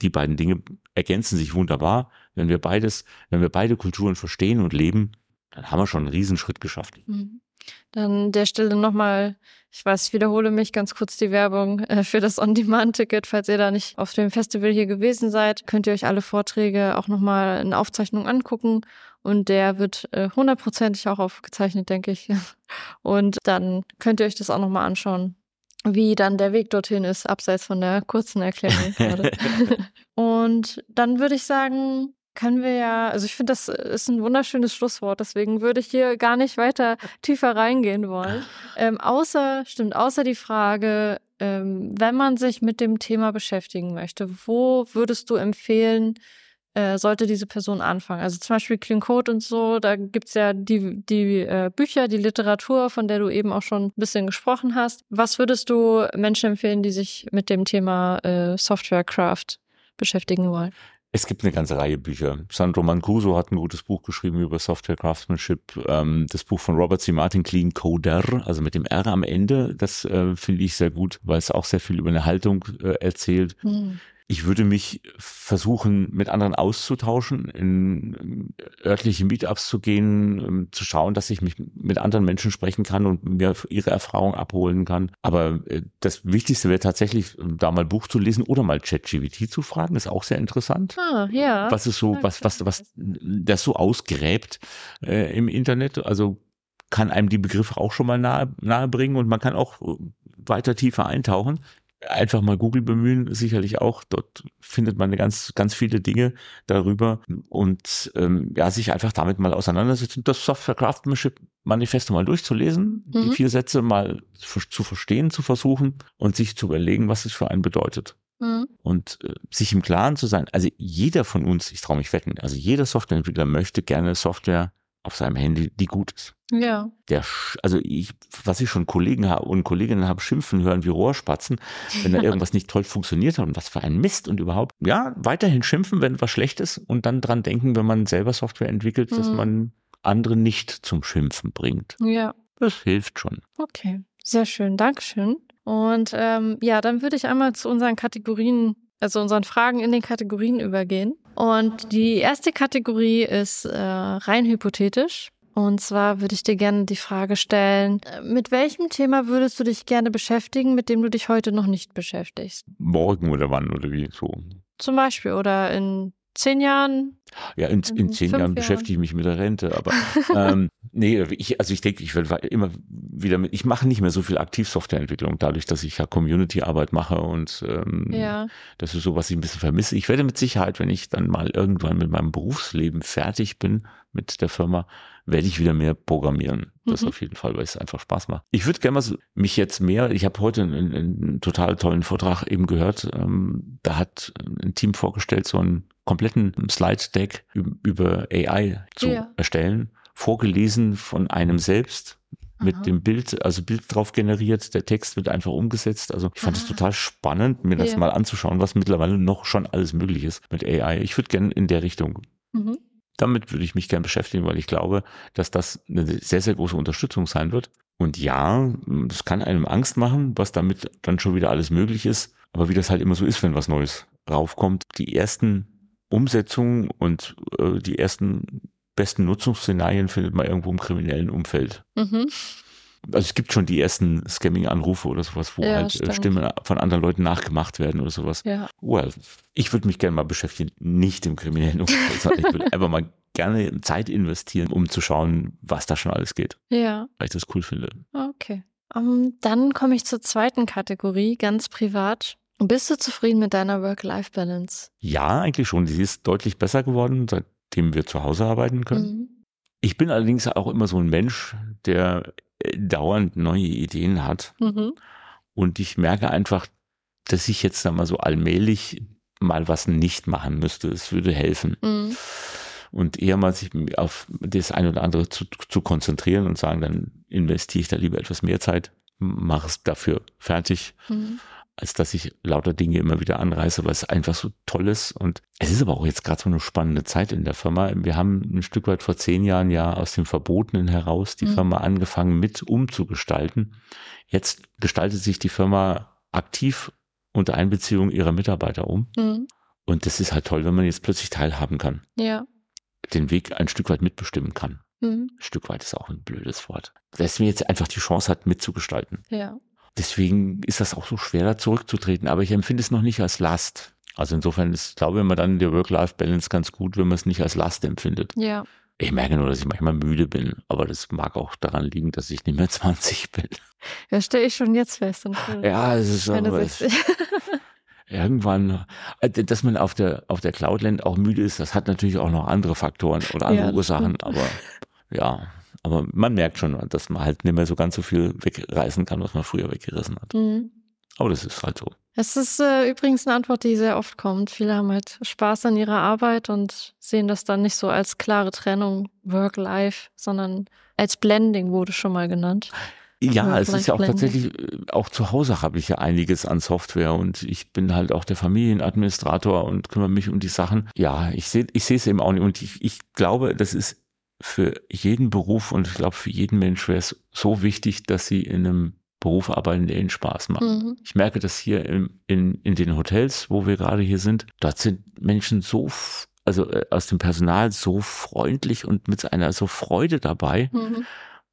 die beiden Dinge ergänzen sich wunderbar. Wenn wir beides, wenn wir beide Kulturen verstehen und leben, dann haben wir schon einen Riesenschritt geschafft. Mhm. Dann an der Stelle nochmal, ich weiß, ich wiederhole mich ganz kurz die Werbung äh, für das On-Demand-Ticket. Falls ihr da nicht auf dem Festival hier gewesen seid, könnt ihr euch alle Vorträge auch nochmal in Aufzeichnung angucken. Und der wird äh, hundertprozentig auch aufgezeichnet, denke ich. [laughs] Und dann könnt ihr euch das auch nochmal anschauen, wie dann der Weg dorthin ist, abseits von der kurzen Erklärung [laughs] gerade. Und dann würde ich sagen, können wir ja, also ich finde, das ist ein wunderschönes Schlusswort, deswegen würde ich hier gar nicht weiter tiefer reingehen wollen. Ähm, außer, stimmt, außer die Frage, ähm, wenn man sich mit dem Thema beschäftigen möchte, wo würdest du empfehlen, äh, sollte diese Person anfangen? Also zum Beispiel Clean Code und so, da gibt's ja die, die äh, Bücher, die Literatur, von der du eben auch schon ein bisschen gesprochen hast. Was würdest du Menschen empfehlen, die sich mit dem Thema äh, Software Craft beschäftigen wollen? Es gibt eine ganze Reihe Bücher. Sandro Mancuso hat ein gutes Buch geschrieben über Software Craftsmanship. Ähm, das Buch von Robert C. Martin, Clean Coder, also mit dem R am Ende, das äh, finde ich sehr gut, weil es auch sehr viel über eine Haltung äh, erzählt. Mhm. Ich würde mich versuchen, mit anderen auszutauschen, in örtliche Meetups zu gehen, ähm, zu schauen, dass ich mich mit anderen Menschen sprechen kann und mir ihre Erfahrung abholen kann. Aber äh, das Wichtigste wäre tatsächlich, da mal Buch zu lesen oder mal ChatGPT zu fragen. Ist auch sehr interessant. Ah, ja. Was ist so, was, was, was das so ausgräbt äh, im Internet. Also kann einem die Begriffe auch schon mal nahe, nahe bringen und man kann auch weiter tiefer eintauchen einfach mal Google bemühen, sicherlich auch. Dort findet man ganz, ganz viele Dinge darüber und ähm, ja, sich einfach damit mal auseinandersetzen, das Software Craftsmanship Manifesto mal durchzulesen, mhm. die vier Sätze mal zu verstehen, zu versuchen und sich zu überlegen, was es für einen bedeutet. Mhm. Und äh, sich im Klaren zu sein, also jeder von uns, ich traue mich wetten, also jeder Softwareentwickler möchte gerne Software auf seinem Handy, die gut ist. Ja. Der, also ich, was ich schon Kollegen und Kolleginnen habe schimpfen hören wie Rohrspatzen, wenn da [laughs] irgendwas nicht toll funktioniert hat und was für ein Mist und überhaupt, ja, weiterhin schimpfen, wenn was schlecht ist und dann dran denken, wenn man selber Software entwickelt, mhm. dass man andere nicht zum Schimpfen bringt. Ja. Das hilft schon. Okay, sehr schön, Dankeschön. Und ähm, ja, dann würde ich einmal zu unseren Kategorien, also unseren Fragen in den Kategorien übergehen. Und die erste Kategorie ist äh, rein hypothetisch. Und zwar würde ich dir gerne die Frage stellen, äh, mit welchem Thema würdest du dich gerne beschäftigen, mit dem du dich heute noch nicht beschäftigst? Morgen oder wann oder wie so? Zum Beispiel oder in zehn Jahren? Ja, in, in zehn Jahren, Jahren, beschäftige ich mich mit der Rente, aber [laughs] ähm, nee, ich, also ich denke, ich werde immer wieder mit, ich mache nicht mehr so viel Aktivsoftwareentwicklung, dadurch, dass ich ja Community-Arbeit mache und ähm, ja. das ist so, was ich ein bisschen vermisse. Ich werde mit Sicherheit, wenn ich dann mal irgendwann mit meinem Berufsleben fertig bin mit der Firma, werde ich wieder mehr programmieren. Das mhm. auf jeden Fall, weil es einfach Spaß macht. Ich würde gerne mal so, mich jetzt mehr, ich habe heute einen, einen, total tollen Vortrag eben gehört, ähm, da hat ein Team vorgestellt, so einen kompletten Slide-Deck über AI zu ja. erstellen, vorgelesen von einem selbst mit Aha. dem Bild, also Bild drauf generiert, der Text wird einfach umgesetzt. Also ich fand es total spannend, mir das ja. mal anzuschauen, was mittlerweile noch schon alles möglich ist mit AI. Ich würde gerne in der Richtung mhm damit würde ich mich gern beschäftigen, weil ich glaube, dass das eine sehr, sehr große Unterstützung sein wird. Und ja, das kann einem Angst machen, was damit dann schon wieder alles möglich ist. Aber wie das halt immer so ist, wenn was Neues raufkommt, die ersten Umsetzungen und äh, die ersten besten Nutzungsszenarien findet man irgendwo im kriminellen Umfeld. Mhm also es gibt schon die ersten Scamming-Anrufe oder sowas, wo ja, halt äh, stimmt. Stimmen von anderen Leuten nachgemacht werden oder sowas. Ja. Well, ich würde mich gerne mal beschäftigen, nicht im kriminellen Umfeld, sondern ich würde [laughs] einfach mal gerne Zeit investieren, um zu schauen, was da schon alles geht. Ja. Weil ich das cool finde. Okay. Um, ähm, dann komme ich zur zweiten Kategorie, ganz privat. Bist du zufrieden mit deiner Work-Life-Balance? Ja, eigentlich schon. Sie ist deutlich besser geworden, seitdem wir zu Hause arbeiten können. Mhm. Ich bin allerdings auch immer so ein Mensch, der äh, dauernd neue Ideen hat. Mhm. Und ich merke einfach, dass ich jetzt da mal so allmählich mal was nicht machen müsste. Es würde helfen. Mhm. Und eher mal sich auf das eine oder andere zu, zu konzentrieren und sagen, dann investiere ich da lieber etwas mehr Zeit, mache es dafür fertig. Mhm als dass ich lauter Dinge immer wieder anreiße, weil es einfach so toll ist. Und es ist aber auch jetzt gerade so eine spannende Zeit in der Firma. Wir haben ein Stück weit vor zehn Jahren ja aus dem Verbotenen heraus die mhm. Firma angefangen mit umzugestalten. Jetzt gestaltet sich die Firma aktiv unter Einbeziehung ihrer Mitarbeiter um. Mhm. Und das ist halt toll, wenn man jetzt plötzlich teilhaben kann. Ja. Den Weg ein Stück weit mitbestimmen kann. Mhm. Ein Stück weit ist auch ein blödes Wort. Dass man jetzt einfach die Chance hat, mitzugestalten. Ja. Deswegen ist das auch so schwer, da zurückzutreten. Aber ich empfinde es noch nicht als Last. Also insofern ist, glaube ich, immer dann der Work-Life-Balance ganz gut, wenn man es nicht als Last empfindet. Ja. Ich merke nur, dass ich manchmal müde bin, aber das mag auch daran liegen, dass ich nicht mehr [laughs] 20 bin. Ja, stelle ich schon jetzt fest. ja, es ist aber es, [laughs] irgendwann, äh, dass man auf der auf der Cloudland auch müde ist, das hat natürlich auch noch andere Faktoren oder andere ja, Ursachen, aber ja, aber man merkt schon, dass man halt nicht mehr so ganz so viel wegreißen kann, was man früher weggerissen hat. Mhm. Aber das ist halt so. Es ist äh, übrigens eine Antwort, die sehr oft kommt. Viele haben halt Spaß an ihrer Arbeit und sehen das dann nicht so als klare Trennung Work-Life, sondern als Blending wurde schon mal genannt. Ja, es ist ja auch tatsächlich, äh, auch zu Hause habe ich ja einiges an Software und ich bin halt auch der Familienadministrator und kümmere mich um die Sachen. Ja, ich sehe ich sehe es eben auch nicht und ich, ich glaube, das ist für jeden Beruf und ich glaube für jeden Mensch wäre es so wichtig, dass sie in einem Beruf arbeiten, der ihnen Spaß macht. Mhm. Ich merke das hier in, in, in den Hotels, wo wir gerade hier sind. Dort sind Menschen so, also äh, aus dem Personal so freundlich und mit einer so Freude dabei. Mhm.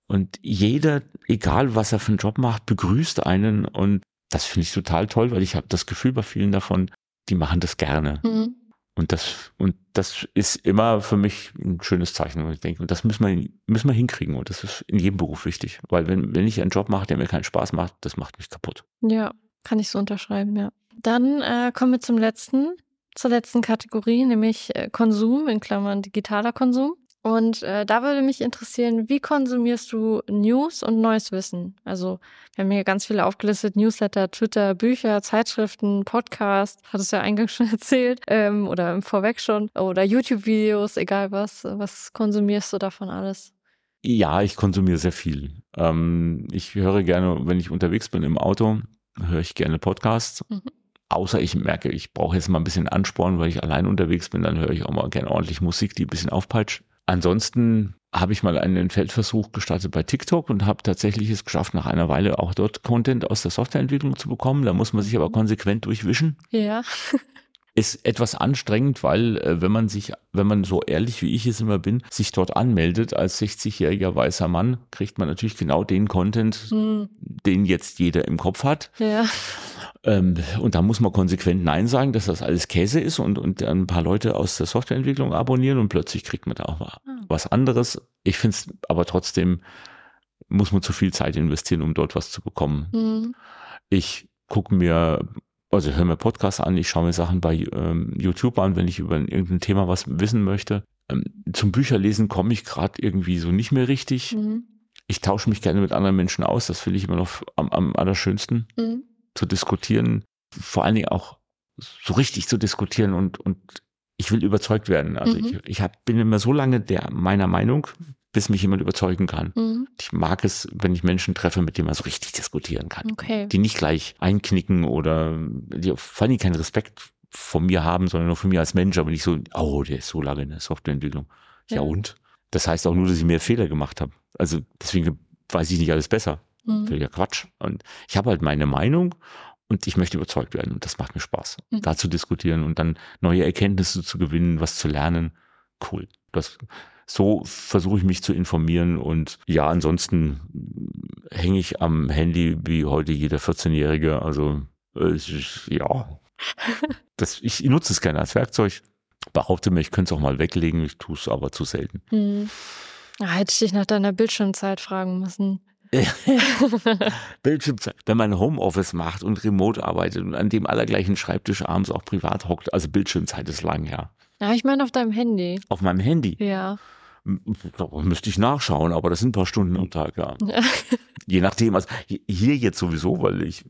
Und jeder, egal was er für einen Job macht, begrüßt einen. Und das finde ich total toll, weil ich habe das Gefühl bei vielen davon, die machen das gerne. Mhm. Und das, und das ist immer für mich ein schönes Zeichen, wo ich denke, das müssen wir, müssen wir hinkriegen. Und das ist in jedem Beruf wichtig. Weil wenn, wenn ich einen Job mache, der mir keinen Spaß macht, das macht mich kaputt. Ja, kann ich so unterschreiben, ja. Dann äh, kommen wir zum letzten, zur letzten Kategorie, nämlich äh, Konsum, in Klammern digitaler Konsum. Und äh, da würde mich interessieren, wie konsumierst du News und neues Wissen? Also wir haben hier ganz viele aufgelistet, Newsletter, Twitter, Bücher, Zeitschriften, Podcast, hat es ja eingangs [laughs] schon erzählt, ähm, oder vorweg schon, oder YouTube-Videos, egal was. Was konsumierst du davon alles? Ja, ich konsumiere sehr viel. Ähm, ich höre gerne, wenn ich unterwegs bin im Auto, höre ich gerne Podcasts. Mhm. Außer ich merke, ich brauche jetzt mal ein bisschen Ansporn, weil ich allein unterwegs bin, dann höre ich auch mal gerne ordentlich Musik, die ein bisschen aufpeitscht. Ansonsten habe ich mal einen Feldversuch gestartet bei TikTok und habe tatsächlich es geschafft, nach einer Weile auch dort Content aus der Softwareentwicklung zu bekommen. Da muss man sich aber mhm. konsequent durchwischen. Ja. [laughs] Ist etwas anstrengend, weil äh, wenn man sich, wenn man so ehrlich wie ich es immer bin, sich dort anmeldet als 60-jähriger weißer Mann, kriegt man natürlich genau den Content, mhm. den jetzt jeder im Kopf hat. Ja. Ähm, und da muss man konsequent Nein sagen, dass das alles Käse ist und, und ein paar Leute aus der Softwareentwicklung abonnieren und plötzlich kriegt man da auch ah. was anderes. Ich finde es aber trotzdem, muss man zu viel Zeit investieren, um dort was zu bekommen. Mhm. Ich gucke mir, also höre mir Podcasts an, ich schaue mir Sachen bei ähm, YouTube an, wenn ich über irgendein Thema was wissen möchte. Ähm, zum Bücherlesen komme ich gerade irgendwie so nicht mehr richtig. Mhm. Ich tausche mich gerne mit anderen Menschen aus, das finde ich immer noch am, am allerschönsten. Mhm zu diskutieren, vor allen Dingen auch so richtig zu diskutieren und, und ich will überzeugt werden. Also mhm. ich, ich hab, bin immer so lange der meiner Meinung, bis mich jemand überzeugen kann. Mhm. Ich mag es, wenn ich Menschen treffe, mit denen man so richtig diskutieren kann. Okay. Die nicht gleich einknicken oder die vor allem keinen Respekt von mir haben, sondern nur von mir als Mensch, aber nicht so, oh, der ist so lange in der Softwareentwicklung. Ja, ja und? Das heißt auch nur, dass ich mehr Fehler gemacht habe. Also deswegen weiß ich nicht alles besser. Mhm. Völliger Quatsch. Und ich habe halt meine Meinung und ich möchte überzeugt werden. Und das macht mir Spaß, mhm. da zu diskutieren und dann neue Erkenntnisse zu gewinnen, was zu lernen. Cool. Das, so versuche ich mich zu informieren und ja, ansonsten hänge ich am Handy wie heute jeder 14-Jährige. Also äh, ja, [laughs] das, ich nutze es gerne als Werkzeug. behaupte mir, ich könnte es auch mal weglegen, ich tue es aber zu selten. Hm. Ah, hätte ich dich nach deiner Bildschirmzeit fragen müssen. [laughs] Bildschirmzeit. Wenn man Homeoffice macht und remote arbeitet und an dem allergleichen Schreibtisch abends auch privat hockt, also Bildschirmzeit ist lang her. Ja, ich meine auf deinem Handy. Auf meinem Handy? Ja. Da müsste ich nachschauen, aber das sind ein paar Stunden am Tag, ja. [laughs] Je nachdem, also hier jetzt sowieso, weil ich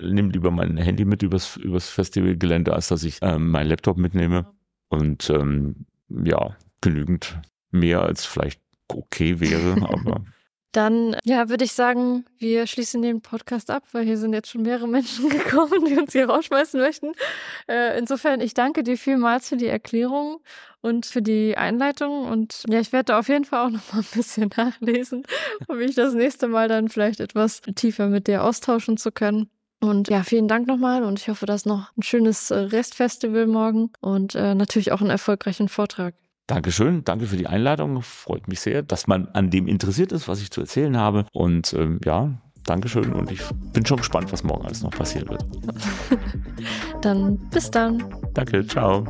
nehme lieber mein Handy mit übers, übers Festivalgelände, als dass ich ähm, meinen Laptop mitnehme. Und ähm, ja, genügend mehr als vielleicht okay wäre, [laughs] aber dann, ja, würde ich sagen, wir schließen den Podcast ab, weil hier sind jetzt schon mehrere [laughs] Menschen gekommen, die uns hier rausschmeißen möchten. Äh, insofern, ich danke dir vielmals für die Erklärung und für die Einleitung. Und ja, ich werde auf jeden Fall auch noch mal ein bisschen [laughs] nachlesen, um mich das nächste Mal dann vielleicht etwas tiefer mit dir austauschen zu können. Und ja, vielen Dank nochmal und ich hoffe, dass noch ein schönes äh, Restfestival morgen und äh, natürlich auch einen erfolgreichen Vortrag. Dankeschön, danke für die Einladung. Freut mich sehr, dass man an dem interessiert ist, was ich zu erzählen habe. Und ähm, ja, Dankeschön und ich bin schon gespannt, was morgen alles noch passieren wird. [laughs] dann bis dann. Danke, ciao.